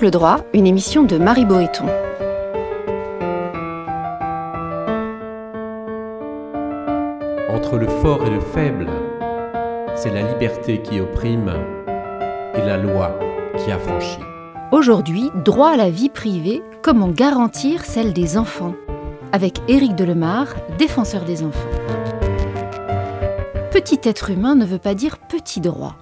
Angle droit, une émission de Marie Boéton. Entre le fort et le faible, c'est la liberté qui opprime et la loi qui affranchit. Aujourd'hui, droit à la vie privée, comment garantir celle des enfants? Avec Éric Delemar, défenseur des enfants. Petit être humain ne veut pas dire petit droit.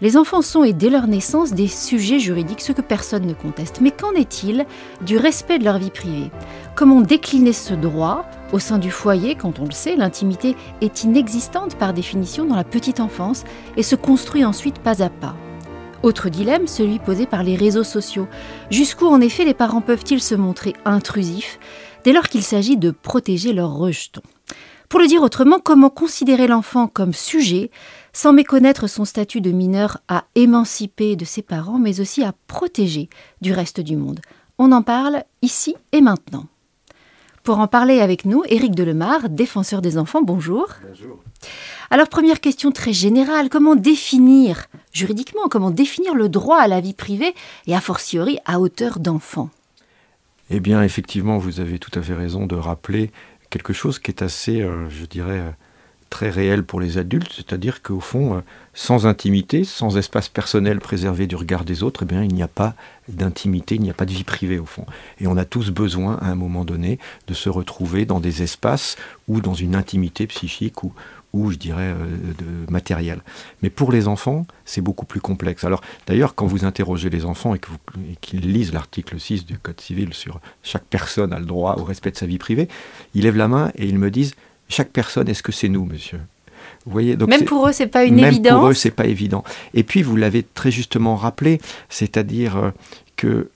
Les enfants sont, et dès leur naissance, des sujets juridiques, ce que personne ne conteste. Mais qu'en est-il du respect de leur vie privée? Comment décliner ce droit au sein du foyer Quand on le sait, l'intimité est inexistante par définition dans la petite enfance et se construit ensuite pas à pas? Autre dilemme, celui posé par les réseaux sociaux. Jusqu'où en effet les parents peuvent-ils se montrer intrusifs dès lors qu'il s'agit de protéger leurs rejetons? Pour le dire autrement, comment considérer l'enfant comme sujet sans méconnaître son statut de mineur à émanciper de ses parents, mais aussi à protéger du reste du monde? On en parle ici et maintenant. Pour en parler avec nous, Éric Delemar, défenseur des enfants, bonjour. Bonjour. Alors première question très générale, comment définir juridiquement, comment définir le droit à la vie privée et a fortiori à hauteur d'enfant? Eh bien effectivement, vous avez tout à fait raison de rappeler quelque chose qui est assez, euh, je dirais, euh, très réel pour les adultes, c'est-à-dire qu'au fond, euh, sans intimité, sans espace personnel préservé du regard des autres, eh bien, il n'y a pas d'intimité, il n'y a pas de vie privée au fond. Et on a tous besoin, à un moment donné, de se retrouver dans des espaces ou dans une intimité psychique ou, ou je dirais euh, de matériel. Mais pour les enfants, c'est beaucoup plus complexe. Alors d'ailleurs, quand vous interrogez les enfants et qu'ils lisent l'article 6 du Code civil sur chaque personne a le droit au respect de sa vie privée, ils lèvent la main et ils me disent chaque personne, est-ce que c'est nous, monsieur? Vous voyez, donc même pour eux, c'est pas une même évidence. Pour eux, c'est pas évident. Et puis, vous l'avez très justement rappelé, c'est-à-dire euh, que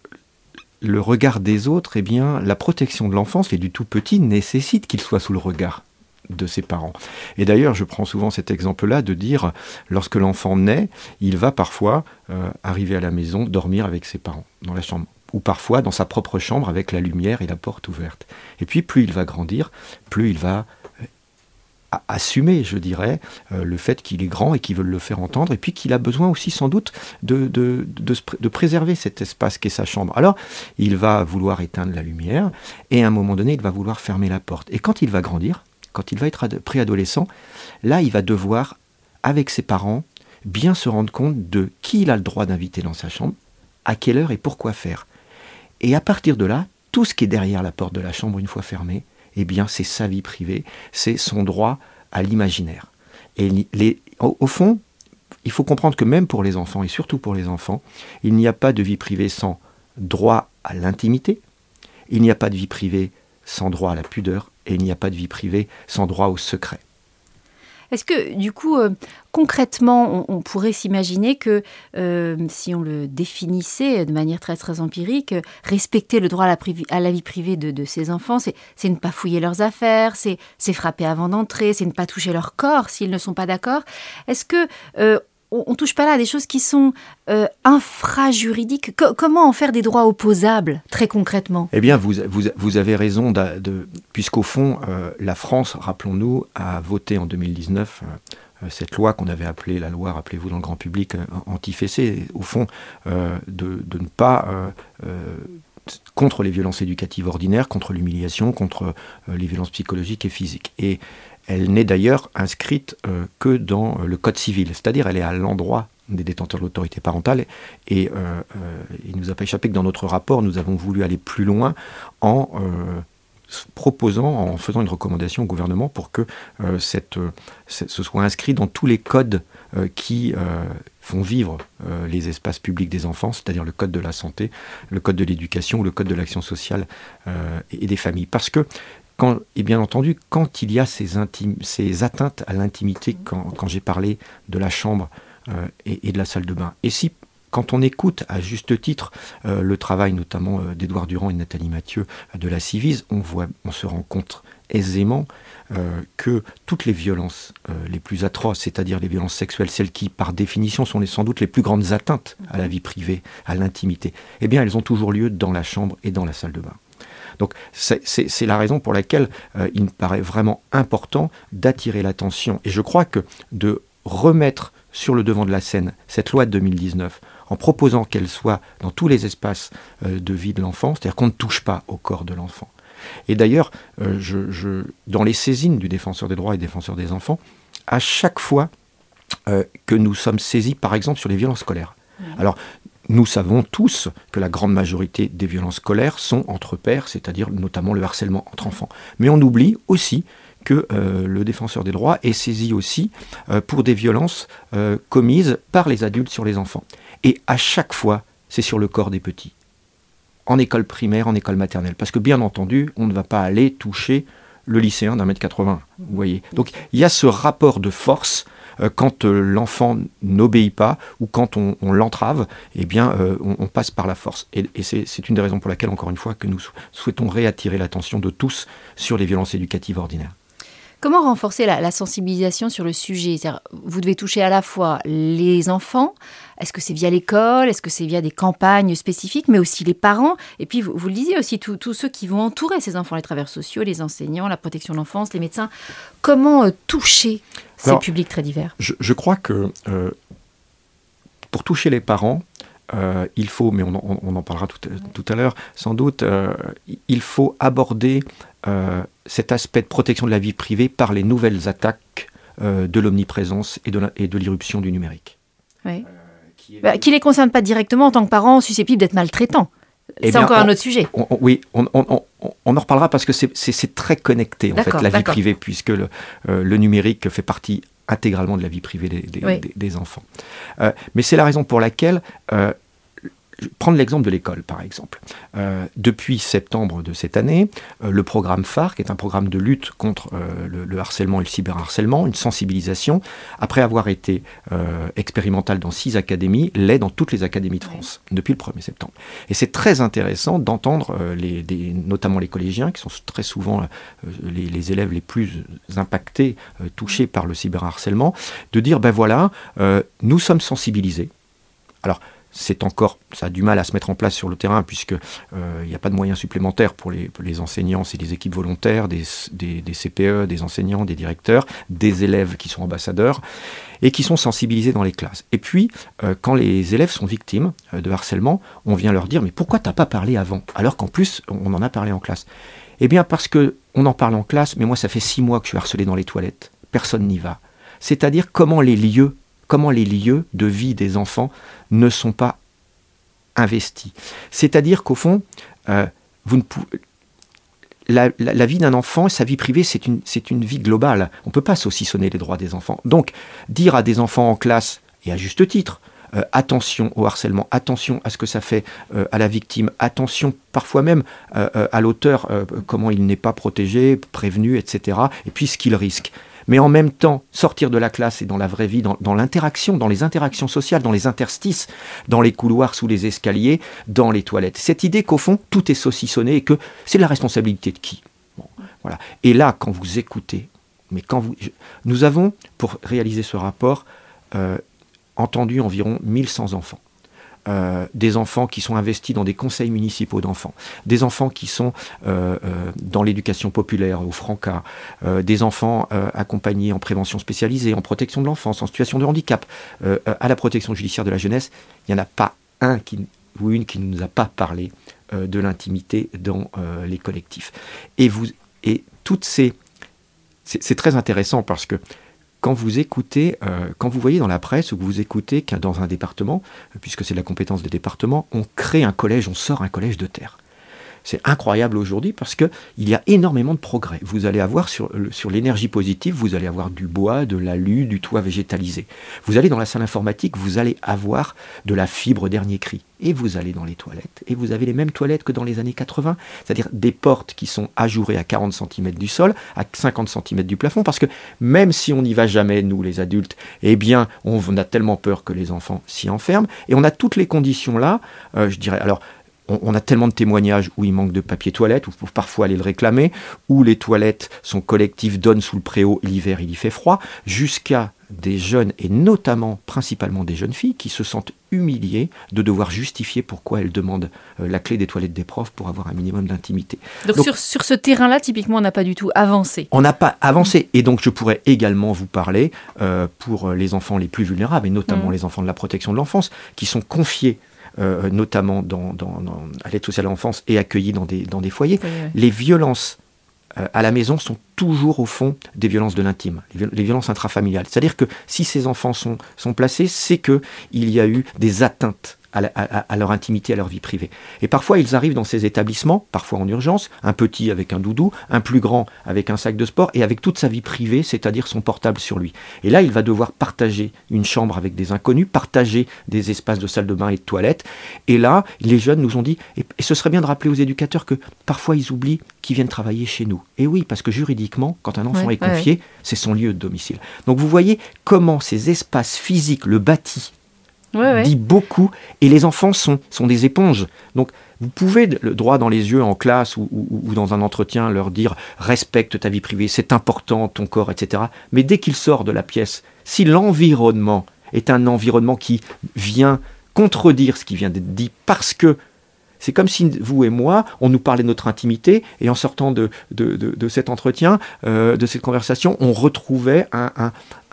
le regard des autres, eh bien, la protection de l'enfance et du tout petit nécessite qu'il soit sous le regard de ses parents. Et d'ailleurs, je prends souvent cet exemple-là de dire, lorsque l'enfant naît, il va parfois euh, arriver à la maison, dormir avec ses parents dans la chambre ou parfois dans sa propre chambre avec la lumière et la porte ouverte. Et puis plus il va grandir, plus il va assumer, je dirais, euh, le fait qu'il est grand et qu'il veut le faire entendre, et puis qu'il a besoin aussi sans doute de, préserver cet espace qu'est sa chambre. Alors, il va vouloir éteindre la lumière, et à un moment donné, il va vouloir fermer la porte. Et quand il va grandir, quand il va être préadolescent, là, il va devoir, avec ses parents, bien se rendre compte de qui il a le droit d'inviter dans sa chambre, à quelle heure et pourquoi faire. Et à partir de là, tout ce qui est derrière la porte de la chambre une fois fermée, eh bien c'est sa vie privée, c'est son droit à l'imaginaire. Et au, fond, il faut comprendre que même pour les enfants, et surtout pour les enfants, il n'y a pas de vie privée sans droit à l'intimité, il n'y a pas de vie privée sans droit à la pudeur, et il n'y a pas de vie privée sans droit au secret. Est-ce que, du coup, euh, concrètement, on, pourrait s'imaginer que, euh, si on le définissait de manière très, très empirique, respecter le droit à la, vie privée de, ses enfants, c'est ne pas fouiller leurs affaires, c'est frapper avant d'entrer, c'est ne pas toucher leur corps s'ils ne sont pas d'accord. Est-ce que euh, on, ne touche pas là à des choses qui sont euh, infrajuridiques. comment en faire des droits opposables, très concrètement? Eh bien, vous, avez raison, puisqu'au fond, euh, la France, rappelons-nous, a voté en 2019 euh, cette loi qu'on avait appelée la loi, rappelez-vous, dans le grand public, anti-fessé, au fond, de, ne pas contre les violences éducatives ordinaires, contre l'humiliation, contre les violences psychologiques et physiques. Elle n'est d'ailleurs inscrite euh, que dans euh, le Code civil, c'est-à-dire elle est à l'endroit des détenteurs de l'autorité parentale. Et euh, il nous a pas échappé que dans notre rapport, nous avons voulu aller plus loin en proposant, en faisant une recommandation au gouvernement pour que cette, ce soit inscrit dans tous les codes qui font vivre les espaces publics des enfants, c'est-à-dire le code de la santé, le code de l'éducation le code de l'action sociale et, des familles. Parce que et bien entendu, quand il y a ces, atteintes à l'intimité, quand, j'ai parlé de la chambre euh, et, de la salle de bain, et si quand on écoute à juste titre euh, le travail notamment euh, d'Edouard Durand et Nathalie Mathieu de la Civise, on, se rend compte aisément que toutes les violences les plus atroces, c'est-à-dire les violences sexuelles, celles qui par définition sont sans doute les plus grandes atteintes à la vie privée, à l'intimité, eh bien elles ont toujours lieu dans la chambre et dans la salle de bain. Donc c'est la raison pour laquelle euh, il me paraît vraiment important d'attirer l'attention. Et je crois que de remettre sur le devant de la scène cette loi de 2019 en proposant qu'elle soit dans tous les espaces euh, de vie de l'enfant, c'est-à-dire qu'on ne touche pas au corps de l'enfant. Et d'ailleurs, je, dans les saisines du défenseur des droits et défenseur des enfants, à chaque fois que nous sommes saisis, par exemple, sur les violences scolaires. Alors, nous savons tous que la grande majorité des violences scolaires sont entre pères, c'est-à-dire notamment le harcèlement entre enfants. Mais on oublie aussi que euh, le défenseur des droits est saisi aussi euh, pour des violences euh, commises par les adultes sur les enfants. Et à chaque fois, c'est sur le corps des petits. En école primaire, en école maternelle. Parce que bien entendu, on ne va pas aller toucher le lycéen d'un mètre 80. Vous voyez. Donc il y a ce rapport de force quand euh, l'enfant n'obéit pas ou quand on, l'entrave, eh bien, euh, on, passe par la force. Et, c'est une des raisons pour laquelle, encore une fois, que nous souhaitons réattirer l'attention de tous sur les violences éducatives ordinaires. Comment renforcer la, sensibilisation sur le sujet? Vous devez toucher à la fois les enfants, est-ce que c'est via l'école, est-ce que c'est via des campagnes spécifiques, mais aussi les parents, et puis vous, le disiez aussi, tous ceux qui vont entourer ces enfants, les travailleurs sociaux, les enseignants, la protection de l'enfance, les médecins. Comment toucher ces publics très divers? je, crois que euh, pour toucher les parents, euh, il faut, mais on, en parlera tout, à l'heure sans doute, euh, il faut aborder cet aspect de protection de la vie privée par les nouvelles attaques de l'omniprésence et de l'irruption du numérique. Oui. qui, bah, les concerne pas directement en tant que parents susceptibles d'être maltraitants. Eh c'est encore un autre sujet. oui, on, en reparlera parce que c'est très connecté, en fait, la vie privée, puisque le, euh, le, numérique fait partie intégralement de la vie privée des, enfants. Euh, mais c'est la raison pour laquelle euh, prendre l'exemple de l'école, par exemple. Euh, depuis septembre de cette année, euh, le programme phare, qui est un programme de lutte contre euh, le, harcèlement et le cyberharcèlement, une sensibilisation, après avoir été expérimental dans six académies, l'est dans toutes les académies de France, depuis le 1er septembre. Et c'est très intéressant d'entendre, les, notamment les collégiens, qui sont très souvent les, les, élèves les plus impactés, touchés par le cyberharcèlement, de dire, ben voilà, nous sommes sensibilisés. Alors, c'est encore, ça a du mal à se mettre en place sur le terrain puisque euh, il n'y a pas de moyens supplémentaires pour les, enseignants, c'est des équipes volontaires, des, CPE, des enseignants, des directeurs, des élèves qui sont ambassadeurs et qui sont sensibilisés dans les classes. Et puis, euh, quand les élèves sont victimes euh, de harcèlement, on vient leur dire mais pourquoi t'as pas parlé avant? Alors qu'en plus on en a parlé en classe Eh bien parce que on en parle en classe, mais moi ça fait six mois que je suis harcelé dans les toilettes, personne n'y va. C'est-à-dire comment les lieux comment les lieux de vie des enfants ne sont pas investis. C'est-à-dire qu'au fond, euh, la, vie d'un enfant, sa vie privée, c'est une, une, vie globale. On ne peut pas saucissonner les droits des enfants. Donc, dire à des enfants en classe, et à juste titre, euh, attention au harcèlement, attention à ce que ça fait euh, à la victime, attention parfois même à l'auteur, comment il n'est pas protégé, prévenu, etc., et puis ce qu'il risque mais en même temps sortir de la classe et dans la vraie vie, dans, l'interaction, dans les interactions sociales, dans les interstices, dans les couloirs, sous les escaliers, dans les toilettes. Cette idée qu'au fond, tout est saucissonné et que c'est la responsabilité de qui? Voilà. Et là, quand vous écoutez, mais quand vous, nous avons, pour réaliser ce rapport, euh, entendu environ 1100 enfants. Euh, des enfants qui sont investis dans des conseils municipaux d'enfants, des enfants qui sont euh, euh, dans l'éducation populaire, au Franca, des enfants accompagnés en prévention spécialisée, en protection de l'enfance, en situation de handicap, à la protection judiciaire de la jeunesse, il n'y en a pas un ou une qui ne nous a pas parlé de l'intimité dans les collectifs. Et, vous, et toutes ces... C'est très intéressant parce que quand vous écoutez, euh, quand vous voyez dans la presse ou que vous écoutez qu'un dans un département, puisque c'est la compétence des départements, on crée un collège, on sort un collège de terre. C'est incroyable aujourd'hui parce qu'il y a énormément de progrès. Vous allez avoir sur, l'énergie positive, vous allez avoir du bois, de l'alu, du toit végétalisé. Vous allez dans la salle informatique, vous allez avoir de la fibre dernier cri. Et vous allez dans les toilettes, et vous avez les mêmes toilettes que dans les années 80, c'est-à-dire des portes qui sont ajourées à 40 cm du sol, à 50 cm du plafond, parce que même si on n'y va jamais, nous les adultes, eh bien, on a tellement peur que les enfants s'y enferment, et on a toutes les conditions là, euh, je dirais, alors on, a tellement de témoignages où il manque de papier toilette, où il faut parfois aller le réclamer, où les toilettes sont collectives, donnent sous le préau, l'hiver il y fait froid, jusqu'à des jeunes, et notamment principalement des jeunes filles, qui se sentent humiliées de devoir justifier pourquoi elles demandent euh, la clé des toilettes des profs pour avoir un minimum d'intimité. Donc, sur, sur, ce terrain-là, typiquement, on n'a pas du tout avancé. On n'a pas avancé. Et donc je pourrais également vous parler euh, pour les enfants les plus vulnérables, et notamment mm. les enfants de la protection de l'enfance, qui sont confiés euh, notamment dans, à l'aide sociale à l'enfance et accueillis dans des, dans des foyers. Les violences euh, à la maison sont toujours au fond des violences de l'intime, les violences intrafamiliales. C'est-à-dire que si ces enfants sont, sont placés, c'est qu'il y a eu des atteintes à, leur intimité, à leur vie privée. Et parfois, ils arrivent dans ces établissements, parfois en urgence, un petit avec un doudou, un plus grand avec un sac de sport et avec toute sa vie privée, c'est-à-dire son portable sur lui. Et là, il va devoir partager une chambre avec des inconnus, partager des espaces de salle de bain et de toilette. Et là, les jeunes nous ont dit, et, ce serait bien de rappeler aux éducateurs que parfois ils oublient qu'ils viennent travailler chez nous. Et oui, parce que juridiquement, quand un enfant est confié, c'est son lieu de domicile. Donc vous voyez comment ces espaces physiques, le bâti, dit beaucoup. Et les enfants sont, sont des éponges. Donc, vous pouvez, le droit dans les yeux en classe ou, dans un entretien, leur dire respecte ta vie privée, c'est important, ton corps, etc. Mais dès qu'il sort de la pièce, si l'environnement est un environnement qui vient contredire ce qui vient d'être dit parce que c'est comme si vous et moi, on nous parlait de notre intimité, et en sortant de, de, cet entretien, euh, de cette conversation, on retrouvait un,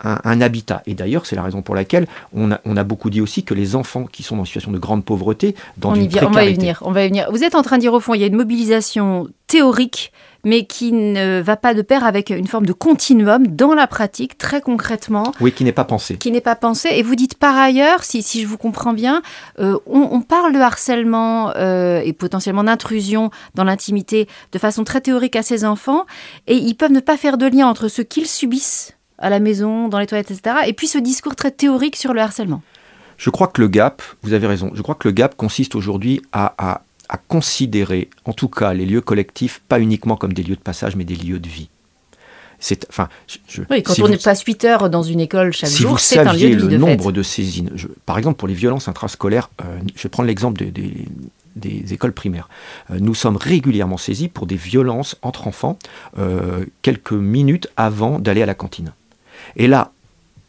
un, habitat. Et d'ailleurs, c'est la raison pour laquelle on a, on a, beaucoup dit aussi que les enfants qui sont en situation de grande pauvreté, dans on une y on va y venir, on va y venir. Vous êtes en train de dire au fond, il y a une mobilisation théorique mais qui ne va pas de pair avec une forme de continuum dans la pratique, très concrètement. Oui, qui n'est pas pensé. Qui n'est pas pensé. Et vous dites par ailleurs, si, si je vous comprends bien, euh, on, parle de harcèlement euh, et potentiellement d'intrusion dans l'intimité de façon très théorique à ces enfants, et ils peuvent ne pas faire de lien entre ce qu'ils subissent à la maison, dans les toilettes, etc., et puis ce discours très théorique sur le harcèlement. Je crois que le gap, vous avez raison, je crois que le gap consiste aujourd'hui à, à à considérer, en tout cas, les lieux collectifs, pas uniquement comme des lieux de passage, mais des lieux de vie. C'est, enfin, oui, quand on n'est pas 8 heures dans une école chaque jour, c'est un lieu de vie le nombre de saisines, par exemple pour les violences intrascolaires, euh, je vais prendre l'exemple des, écoles primaires. Euh, nous sommes régulièrement saisis pour des violences entre enfants euh, quelques minutes avant d'aller à la cantine. Et là,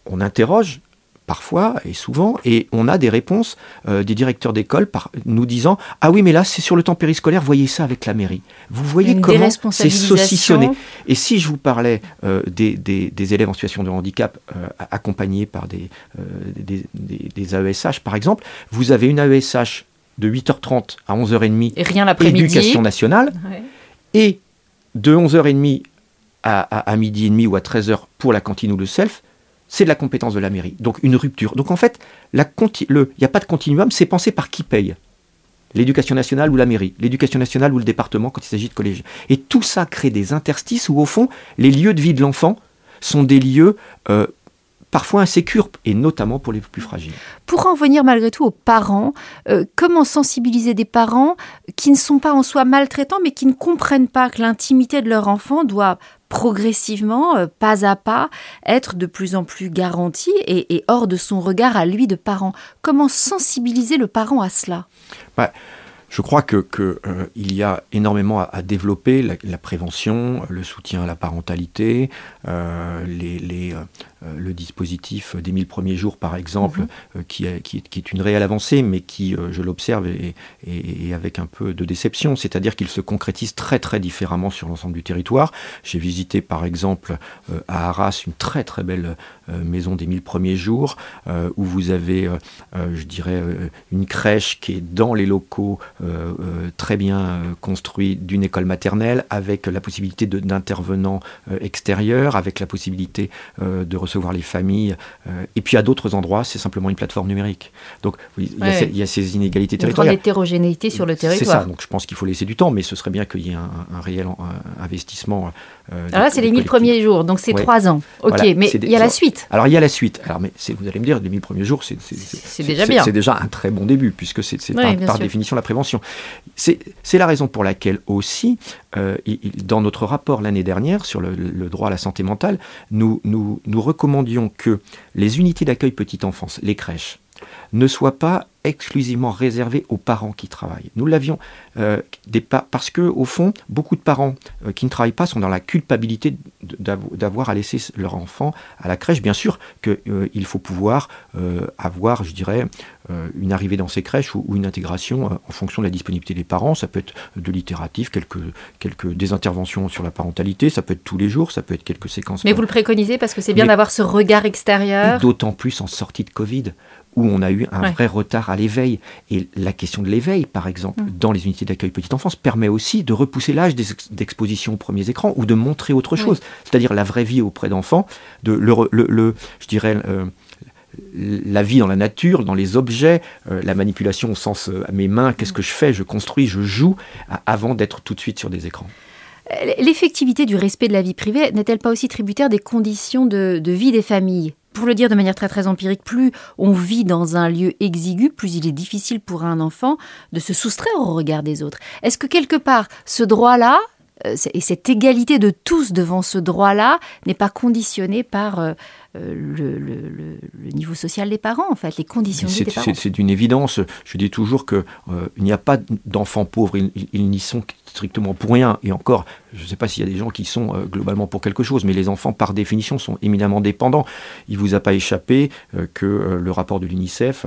on interroge parfois et souvent, et on a des réponses euh, des directeurs d'école nous disant Ah oui, mais là, c'est sur le temps périscolaire, voyez ça avec la mairie. Vous voyez comment c'est saucissonné. Et si je vous parlais euh, des, élèves en situation de handicap euh, accompagnés par des, des, AESH, par exemple, vous avez une AESH de 8h30 à 11h30, et rien éducation nationale, et de 11h30 à, à, à, midi et demi ou à 13h pour la cantine ou le self, c'est de la compétence de la mairie. Donc une rupture. Donc en fait, il n'y a pas de continuum, c'est pensé par qui paye. L'éducation nationale ou la mairie, l'éducation nationale ou le département quand il s'agit de collège. Et tout ça crée des interstices où au fond, les lieux de vie de l'enfant sont des lieux euh, parfois insécures, et notamment pour les plus fragiles. Pour en venir malgré tout aux parents, euh, comment sensibiliser des parents qui ne sont pas en soi maltraitants, mais qui ne comprennent pas que l'intimité de leur enfant doit progressivement, euh, pas à pas, être de plus en plus garantie et, hors de son regard à lui de parent. Comment sensibiliser le parent à cela? Bah, je crois qu'il que, euh, y a énormément à, développer, la, prévention, le soutien à la parentalité, euh, les, euh, le dispositif des 1000 premiers jours, par exemple, mhm. euh, qui, est, qui, est, une réelle avancée, mais qui, euh, je l'observe, est, avec un peu de déception, c'est-à-dire qu'il se concrétise très très différemment sur l'ensemble du territoire. J'ai visité par exemple à Arras une très très belle maison des 1000 premiers jours, où vous avez, je dirais, une crèche qui est dans les locaux très bien construits d'une école maternelle, avec la possibilité d'intervenants extérieurs, avec la possibilité de recevoir les familles. Euh, et puis à d'autres endroits, c'est simplement une plateforme numérique. Donc il, y, a ces, inégalités territoriales. Une grande hétérogénéité sur le territoire. C'est ça. Donc je pense qu'il faut laisser du temps, mais ce serait bien qu'il y ait un, réel investissement. Euh, alors là, c'est les 1000 premiers jours, donc c'est trois ans. Ok, mais il y a la suite. Alors il y a la suite. Alors mais vous allez me dire, les 1000 premiers jours, c'est déjà bien. C'est déjà un très bon début, puisque c'est par, définition la prévention. C'est la raison pour laquelle aussi, euh, dans notre rapport l'année dernière sur le, droit à la santé mentale, nous, recommandions que les unités d'accueil petite enfance, les crèches, ne soit pas exclusivement réservé aux parents qui travaillent. Nous l'avions euh, parce que au fond, beaucoup de parents euh, qui ne travaillent pas sont dans la culpabilité d'avoir à laisser leur enfant à la crèche. Bien sûr qu'il euh, faut pouvoir avoir, je dirais, une arrivée dans ces crèches ou, une intégration en fonction de la disponibilité des parents. Ça peut être de littératif, quelques, quelques des interventions sur la parentalité, ça peut être tous les jours, ça peut être quelques séquences. Mais vous le préconisez parce que c'est bien d'avoir ce regard extérieur. D'autant plus en sortie de Covid où on a eu un vrai retard à l'éveil. Et la question de l'éveil, par exemple, mm. dans les unités d'accueil petite enfance, permet aussi de repousser l'âge d'exposition aux premiers écrans ou de montrer autre chose, c'est-à-dire la vraie vie auprès d'enfants, de le, je dirais, euh, la vie dans la nature, dans les objets, euh, la manipulation au sens euh, à mes mains, qu'est-ce que je fais, je construis, je joue, avant d'être tout de suite sur des écrans. L'effectivité du respect de la vie privée n'est-elle pas aussi tributaire des conditions de vie des familles? Pour le dire de manière très très empirique, plus on vit dans un lieu exigu, plus il est difficile pour un enfant de se soustraire au regard des autres. Est-ce que quelque part, ce droit-là, euh, et cette égalité de tous devant ce droit-là n'est pas conditionné par euh, euh, le, niveau social des parents, en fait, les conditions des parents? C'est une évidence. Je dis toujours qu'il n'y a pas d'enfants pauvres, ils n'y sont strictement pour rien. Et encore, je ne sais pas s'il y a des gens qui sont euh, globalement pour quelque chose, mais les enfants, par définition, sont éminemment dépendants. Il ne vous a pas échappé euh, que euh, le rapport de l'UNICEF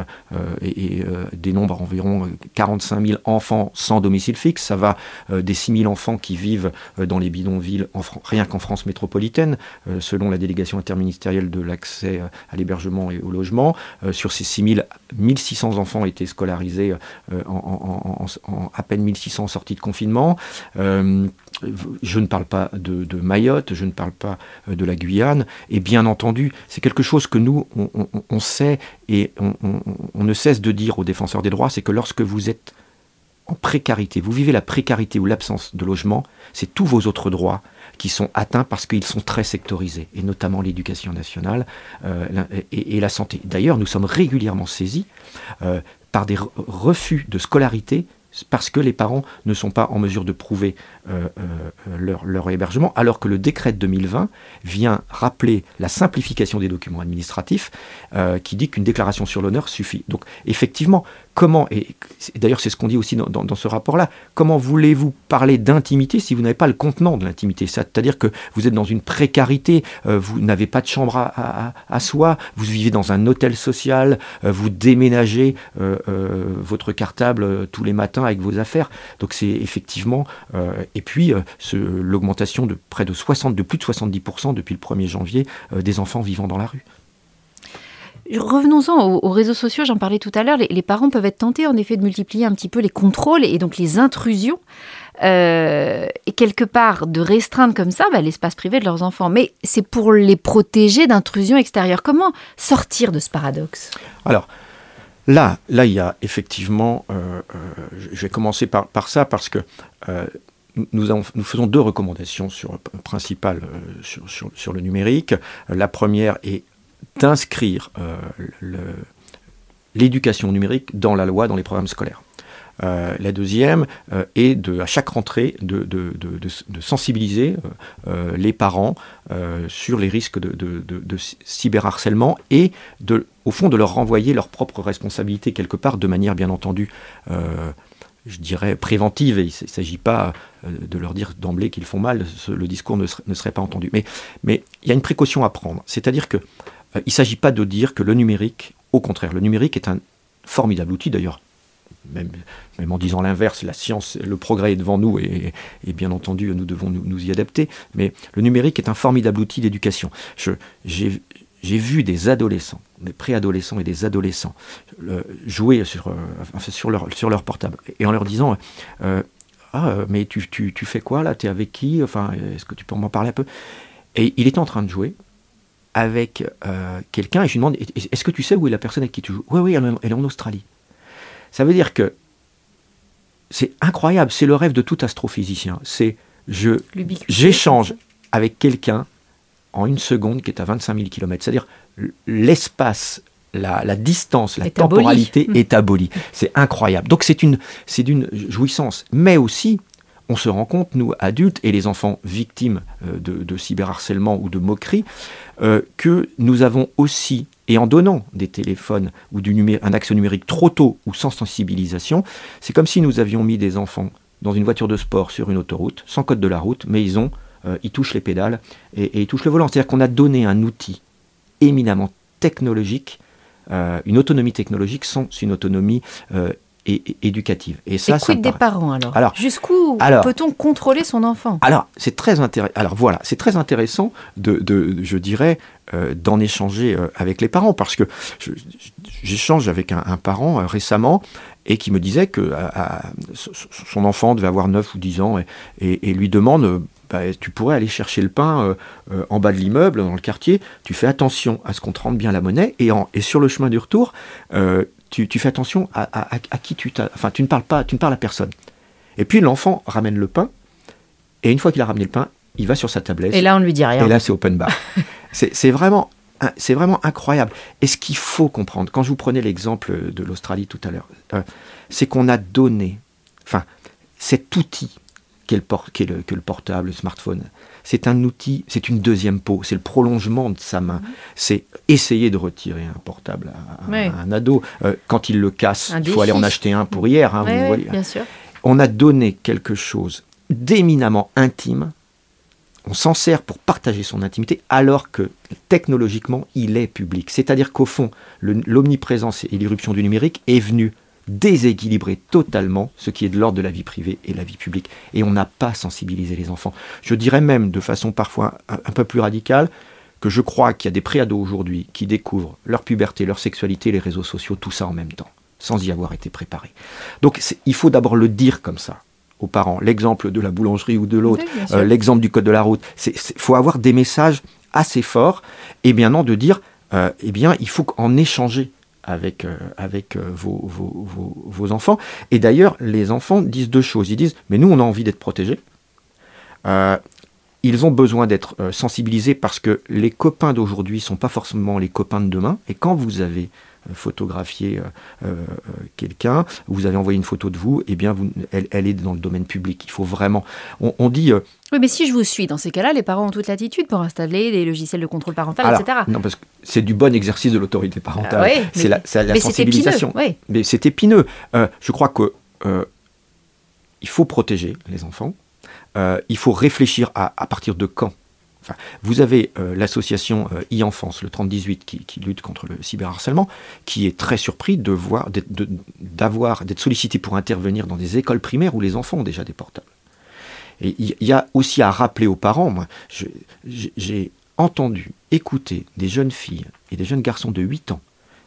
dénombre environ 45 000 enfants sans domicile fixe. Ça va des 6 000 enfants qui vivent dans les bidonvilles, rien qu'en France métropolitaine, selon la délégation interministérielle de l'accès à l'hébergement et au logement. sur ces 6 000, 1600 enfants étaient scolarisés en, en, à peine 1600 sorties de confinement. Euh, je ne parle pas de, Mayotte, je ne parle pas euh, de la Guyane, et bien entendu, c'est quelque chose que nous, on, sait et on, ne cesse de dire aux défenseurs des droits, c'est que lorsque vous êtes en précarité, vous vivez la précarité ou l'absence de logement, c'est tous vos autres droits qui sont atteints parce qu'ils sont très sectorisés, et notamment l'éducation nationale euh, et, la santé. D'ailleurs, nous sommes régulièrement saisis par des refus de scolarité parce que les parents ne sont pas en mesure de prouver euh, euh, leur, leur, hébergement, alors que le décret de 2020 vient rappeler la simplification des documents administratifs, euh, qui dit qu'une déclaration sur l'honneur suffit. Donc effectivement, comment, et d'ailleurs c'est ce qu'on dit aussi dans, ce rapport-là, comment voulez-vous parler d'intimité si vous n'avez pas le contenant de l'intimité? C'est-à-dire que vous êtes dans une précarité, vous n'avez pas de chambre à, soi, vous vivez dans un hôtel social, vous déménagez votre cartable tous les matins avec vos affaires. Donc c'est effectivement et puis euh, l'augmentation de près de 60, de plus de 70% depuis le 1er janvier euh, des enfants vivant dans la rue. Revenons-en aux, réseaux sociaux, j'en parlais tout à l'heure. Les, parents peuvent être tentés en effet de multiplier un petit peu les contrôles et donc les intrusions. Euh, et quelque part de restreindre comme ça bah, l'espace privé de leurs enfants. Mais c'est pour les protéger d'intrusions extérieures. Comment sortir de ce paradoxe? Alors, là, là, il y a effectivement, je vais commencer par, ça parce que nous, faisons deux recommandations sur, principales euh, sur, le numérique. La première est d'inscrire euh, l'éducation numérique dans la loi, dans les programmes scolaires. Euh, la deuxième est de, à chaque rentrée de, sensibiliser les parents sur les risques de, cyberharcèlement et au fond de leur renvoyer leurs propres responsabilités quelque part de manière bien entendu je dirais, préventive. Il ne s'agit pas euh, de leur dire d'emblée qu'ils font mal, le discours ne serait, pas entendu. Mais, il y a une précaution à prendre. C'est-à-dire euh, il ne s'agit pas de dire que le numérique, au contraire, le numérique est un formidable outil d'ailleurs. Même, en disant l'inverse, la science, le progrès est devant nous et, bien entendu nous devons nous, y adapter. Mais le numérique est un formidable outil d'éducation. J'ai vu des adolescents, des préadolescents et des adolescents jouer sur, euh, sur, leur, portable et en leur disant euh, Ah, mais tu, tu, fais quoi là? Tu es avec qui? Enfin, est-ce que tu peux m'en parler un peu? Et il était en train de jouer avec euh, quelqu'un et je lui demande Est-ce que tu sais où est la personne avec qui tu joues? Oui, oui, elle, elle est en Australie. Ça veut dire que c'est incroyable, c'est le rêve de tout astrophysicien. C'est je j'échange avec quelqu'un en une seconde qui est à 25 000 km. C'est-à-dire l'espace, la, distance, la temporalité mmh. est abolie. C'est incroyable. Donc c'est une, c'est d'une jouissance. Mais aussi, on se rend compte, nous adultes et les enfants victimes euh, de, cyberharcèlement ou de moquerie, euh, que nous avons aussi Et en donnant des téléphones ou un accès numérique trop tôt ou sans sensibilisation, c'est comme si nous avions mis des enfants dans une voiture de sport sur une autoroute, sans code de la route, mais ils ont, euh, touchent les pédales et, ils touchent le volant. C'est-à-dire qu'on a donné un outil éminemment technologique, une autonomie technologique sans une autonomie euh, éducative. Et ça, et quid des parents alors, alors Jusqu'où peut-on contrôler son enfant? Alors c'est très intéressant. Alors voilà, c'est très intéressant de, de, je dirais, euh, d'en échanger euh, avec les parents parce que j'échange avec un, parent euh, récemment et qui me disait que son enfant devait avoir 9 ou 10 ans et, lui demande bah, tu pourrais aller chercher le pain en bas de l'immeuble, dans le quartier, tu fais attention à ce qu'on te rende bien la monnaie, et, en, et sur le chemin du retour, tu, fais attention à, qui tu Enfin, tu ne parles pas, tu ne parles à personne. Et puis l'enfant ramène le pain, et une fois qu'il a ramené le pain, il va sur sa tablette. Et là, on ne lui dit rien. Et là, c'est open bar. c'est vraiment, c'est vraiment incroyable. Et ce qu'il faut comprendre, quand je vous prenais l'exemple de l'Australie tout à l'heure, euh, c'est qu'on a donné, enfin, cet outil qu'est le, le, que le portable, le smartphone, c'est un outil, c'est une deuxième peau, c'est le prolongement de sa main. Mhm. C'est essayer de retirer un portable à, un ado. Euh, quand il le casse, il faut aller en acheter un pour hier. Hein, vous voyez. Bien sûr. On a donné quelque chose d'éminemment intime. On s'en sert pour partager son intimité alors que technologiquement il est public. C'est-à-dire qu'au fond, l'omniprésence et l'irruption du numérique est venue déséquilibrer totalement ce qui est de l'ordre de la vie privée et la vie publique. Et on n'a pas sensibilisé les enfants. Je dirais même de façon parfois un, peu plus radicale que je crois qu'il y a des préados aujourd'hui qui découvrent leur puberté, leur sexualité, les réseaux sociaux, tout ça en même temps, sans y avoir été préparés. Donc il faut d'abord le dire comme ça aux parents. L'exemple de la boulangerie ou de l'autre, euh, l'exemple du code de la route. Il faut avoir des messages assez forts et bien non de dire, euh, eh bien, il faut en échanger avec, euh, avec euh, vos, vos, vos, enfants. Et d'ailleurs, les enfants disent deux choses. Ils disent, mais nous, on a envie d'être protégés. Euh, ils ont besoin d'être sensibilisés parce que les copains d'aujourd'hui ne sont pas forcément les copains de demain. Et quand vous avez photographier euh, euh, quelqu'un, vous avez envoyé une photo de vous, et eh bien vous, elle, est dans le domaine public. Il faut vraiment. On, dit. Euh, oui, mais si je vous suis, dans ces cas-là, les parents ont toute l'attitude pour installer des logiciels de contrôle parental, etc. Non, parce que c'est du bon exercice de l'autorité parentale. c'est la, la sensibilisation. Mais c'est épineux. je crois que il faut protéger les enfants. il faut réfléchir à, à partir de quand vous avez euh, l'association euh, e-enfance, le 3018, qui, qui, lutte contre le cyberharcèlement, qui est très surpris d'avoir, d'être sollicité pour intervenir dans des écoles primaires où les enfants ont déjà des portables. Il y, a aussi à rappeler aux parents, moi, j'ai entendu, écouter des jeunes filles et des jeunes garçons de 8 ans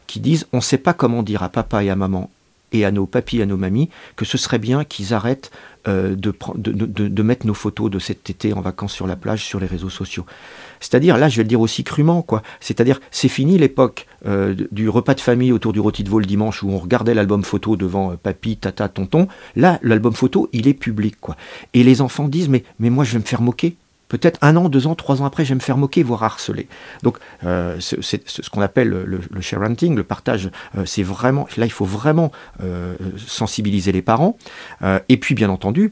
qui disent on ne sait pas comment dire à papa et à maman et à nos papis à nos mamies que ce serait bien qu'ils arrêtent euh, de, de, mettre nos photos de cet été en vacances sur la plage sur les réseaux sociaux. C'est-à-dire, là, je vais le dire aussi crûment, quoi. C'est-à-dire, c'est fini l'époque euh, du repas de famille autour du rôti de veau le dimanche où on regardait l'album photo devant euh, papy, tata, tonton. Là, l'album photo, il est public, quoi. Et les enfants disent, mais, mais moi, je vais me faire moquer. Peut-être un an, deux ans, trois ans après, je vais me faire moquer, voire harceler. Donc, euh, c'est ce qu'on appelle le, le, share renting, le partage. Euh, c'est vraiment là, il faut vraiment euh, sensibiliser les parents. et puis, bien entendu,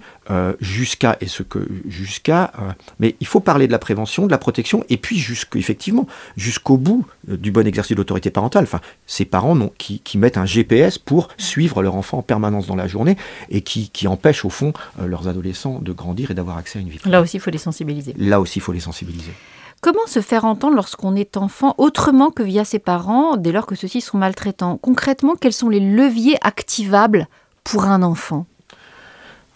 jusqu'à et ce que jusqu'à, mais il faut parler de la prévention, de la protection, et puis effectivement jusqu'au bout du bon exercice de l'autorité parentale. Enfin, ces parents qui, qui, mettent un GPS pour suivre leur enfant en permanence dans la journée et qui, qui empêchent au fond leurs adolescents de grandir et d'avoir accès à une vie. Là aussi, il faut les sensibiliser. Là aussi, il faut les sensibiliser. Comment se faire entendre lorsqu'on est enfant autrement que via ses parents dès lors que ceux-ci sont maltraitants? Concrètement, quels sont les leviers activables pour un enfant?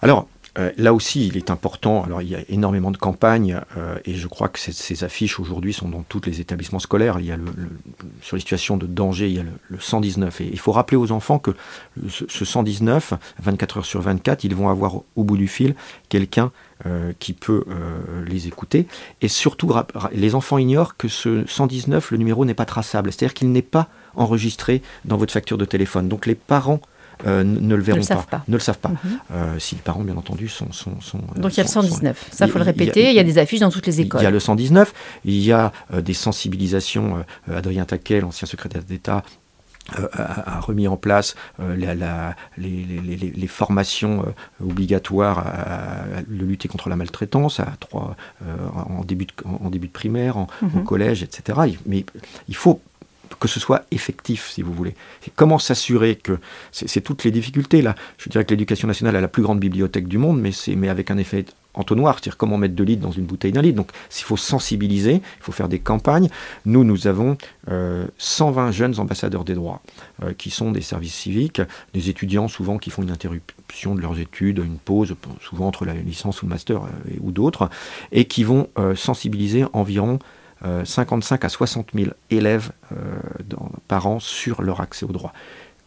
Alors, euh, là aussi, il est important. Alors, il y a énormément de campagnes euh, et je crois que ces affiches aujourd'hui sont dans tous les établissements scolaires. Il y a sur les situations de danger, il y a le, 119. Et il faut rappeler aux enfants que ce, 119, 24 heures sur 24, ils vont avoir au bout du fil quelqu'un euh, qui peut les écouter. Et surtout, les enfants ignorent que ce 119, le numéro n'est pas traçable. C'est-à-dire qu'il n'est pas enregistré dans votre facture de téléphone. Donc les parents euh, ne le verront pas, Ne le savent pas. Mhm. Euh, si les parents, bien entendu, sont. sont, euh, Donc il y a le 119, ça faut le répéter, il y, a, des affiches dans toutes les écoles. Il y a le 119, il y a des sensibilisations. Adrien Taquet, l'ancien secrétaire d'État, a, remis en place la, les, formations obligatoires à, lutter contre la maltraitance à trois, en, début de, en début de primaire, en, mhm. collège, etc. Mais il faut que ce soit effectif, si vous voulez. comment s'assurer que c'est toutes les difficultés là. Je dirais que l'éducation nationale a la plus grande bibliothèque du monde, mais mais avec un effet entonnoir, c'est-à-dire comment mettre de litres dans une bouteille d'un litre. Donc s'il faut sensibiliser, il faut faire des campagnes. Nous, nous avons 120 euh, jeunes ambassadeurs des droits euh, qui sont des services civiques, des étudiants souvent qui font une interruption de leurs études, une pause, souvent entre la licence ou le master euh, ou d'autres, et qui vont sensibiliser environ 55 à 60 000 élèves par an sur leur accès aux droits.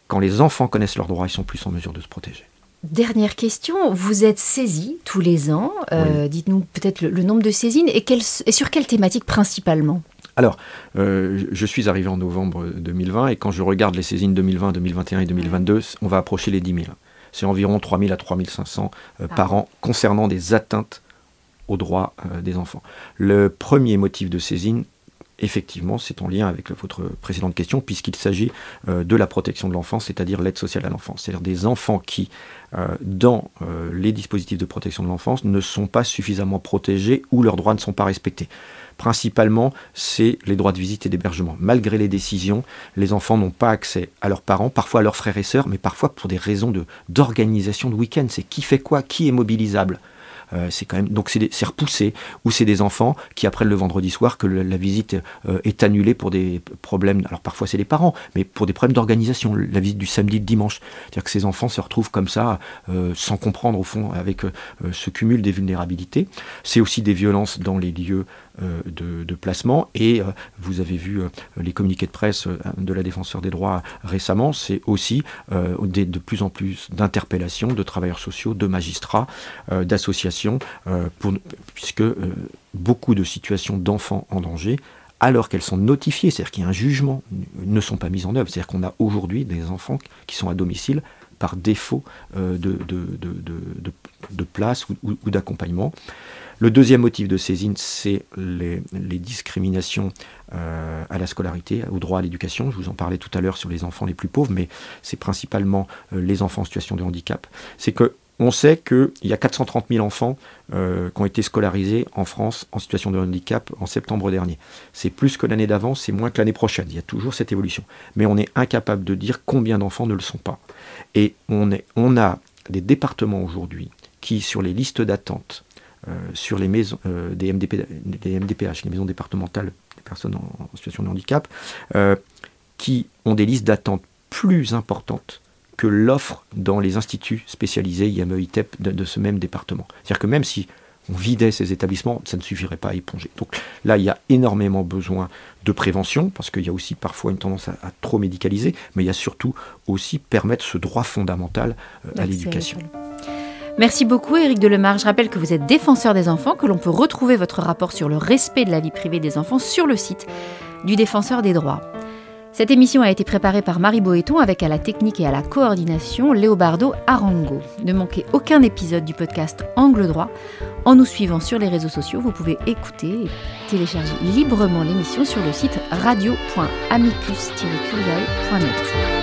Quand les enfants connaissent leurs droits, ils sont plus en mesure de se protéger. Dernière question, vous êtes saisi tous les ans, euh, dites-nous peut-être le, nombre de saisines et, et sur quelle thématique principalement? Alors, euh, je suis arrivé en novembre 2020 et quand je regarde les saisines 2020, 2021 et 2022, on va approcher les 10 000. C'est environ 3 000 à 3 500 euh, par an concernant des atteintes aux droits des enfants. Le premier motif de saisine, effectivement, c'est en lien avec votre précédente question, puisqu'il s'agit euh, de la protection de l'enfance, c'est-à-dire l'aide sociale à l'enfance. C'est-à-dire des enfants qui, euh, dans euh, les dispositifs de protection de l'enfance, ne sont pas suffisamment protégés ou leurs droits ne sont pas respectés. Principalement, c'est les droits de visite et d'hébergement. Malgré les décisions, les enfants n'ont pas accès à leurs parents, parfois à leurs frères et sœurs, mais parfois pour des raisons d'organisation de, de week-end. C'est qui fait quoi, qui est mobilisable. Euh, c'est quand même donc c'est repoussé ou c'est des enfants qui apprennent le vendredi soir que la visite euh, est annulée pour des problèmes. Alors parfois c'est les parents, mais pour des problèmes d'organisation. La visite du samedi, de dimanche, c'est-à-dire que ces enfants se retrouvent comme ça euh, sans comprendre au fond avec ce cumul des vulnérabilités. C'est aussi des violences dans les lieux de, placement. Et vous avez vu les communiqués de presse de la défenseur des droits récemment, c'est aussi de plus en plus d'interpellations de travailleurs sociaux, de magistrats, d'associations euh, puisque euh, beaucoup de situations d'enfants en danger alors qu'elles sont notifiées, c'est-à-dire qu'il y a un jugement, ne sont pas mises en œuvre. C'est-à-dire qu'on a aujourd'hui des enfants qui sont à domicile par défaut euh, de, place ou, d'accompagnement. Le deuxième motif de saisine, c'est les, discriminations à la scolarité, au droit à l'éducation. Je vous en parlais tout à l'heure sur les enfants les plus pauvres, mais c'est principalement les enfants en situation de handicap. C'est que on sait qu'il y a 430 000 enfants euh, qui ont été scolarisés en France en situation de handicap en septembre dernier. C'est plus que l'année d'avant, c'est moins que l'année prochaine. Il y a toujours cette évolution. Mais on est incapable de dire combien d'enfants ne le sont pas. Et on, a des départements aujourd'hui qui, sur les listes d'attente, euh, sur les maisons euh, des, des, MDPH, les maisons départementales des personnes en situation de handicap, qui ont des listes d'attente plus importantes que l'offre dans les instituts spécialisés IME, ITEP de, ce même département. C'est-à-dire que même si on vidait ces établissements, ça ne suffirait pas à éponger. Donc là, il y a énormément besoin de prévention, parce qu'il y a aussi parfois une tendance à, trop médicaliser, mais il y a surtout aussi permettre ce droit fondamental euh, à l'éducation. Merci beaucoup Éric Delemar. Je rappelle que vous êtes défenseur des enfants, que l'on peut retrouver votre rapport sur le respect de la vie privée des enfants sur le site du défenseur des droits. Cette émission a été préparée par Marie Boéton avec à la technique et à la coordination Léobardo Arango. Ne manquez aucun épisode du podcast Angle droit. En nous suivant sur les réseaux sociaux, vous pouvez écouter et télécharger librement l'émission sur le site radio.amicus-curiae.net.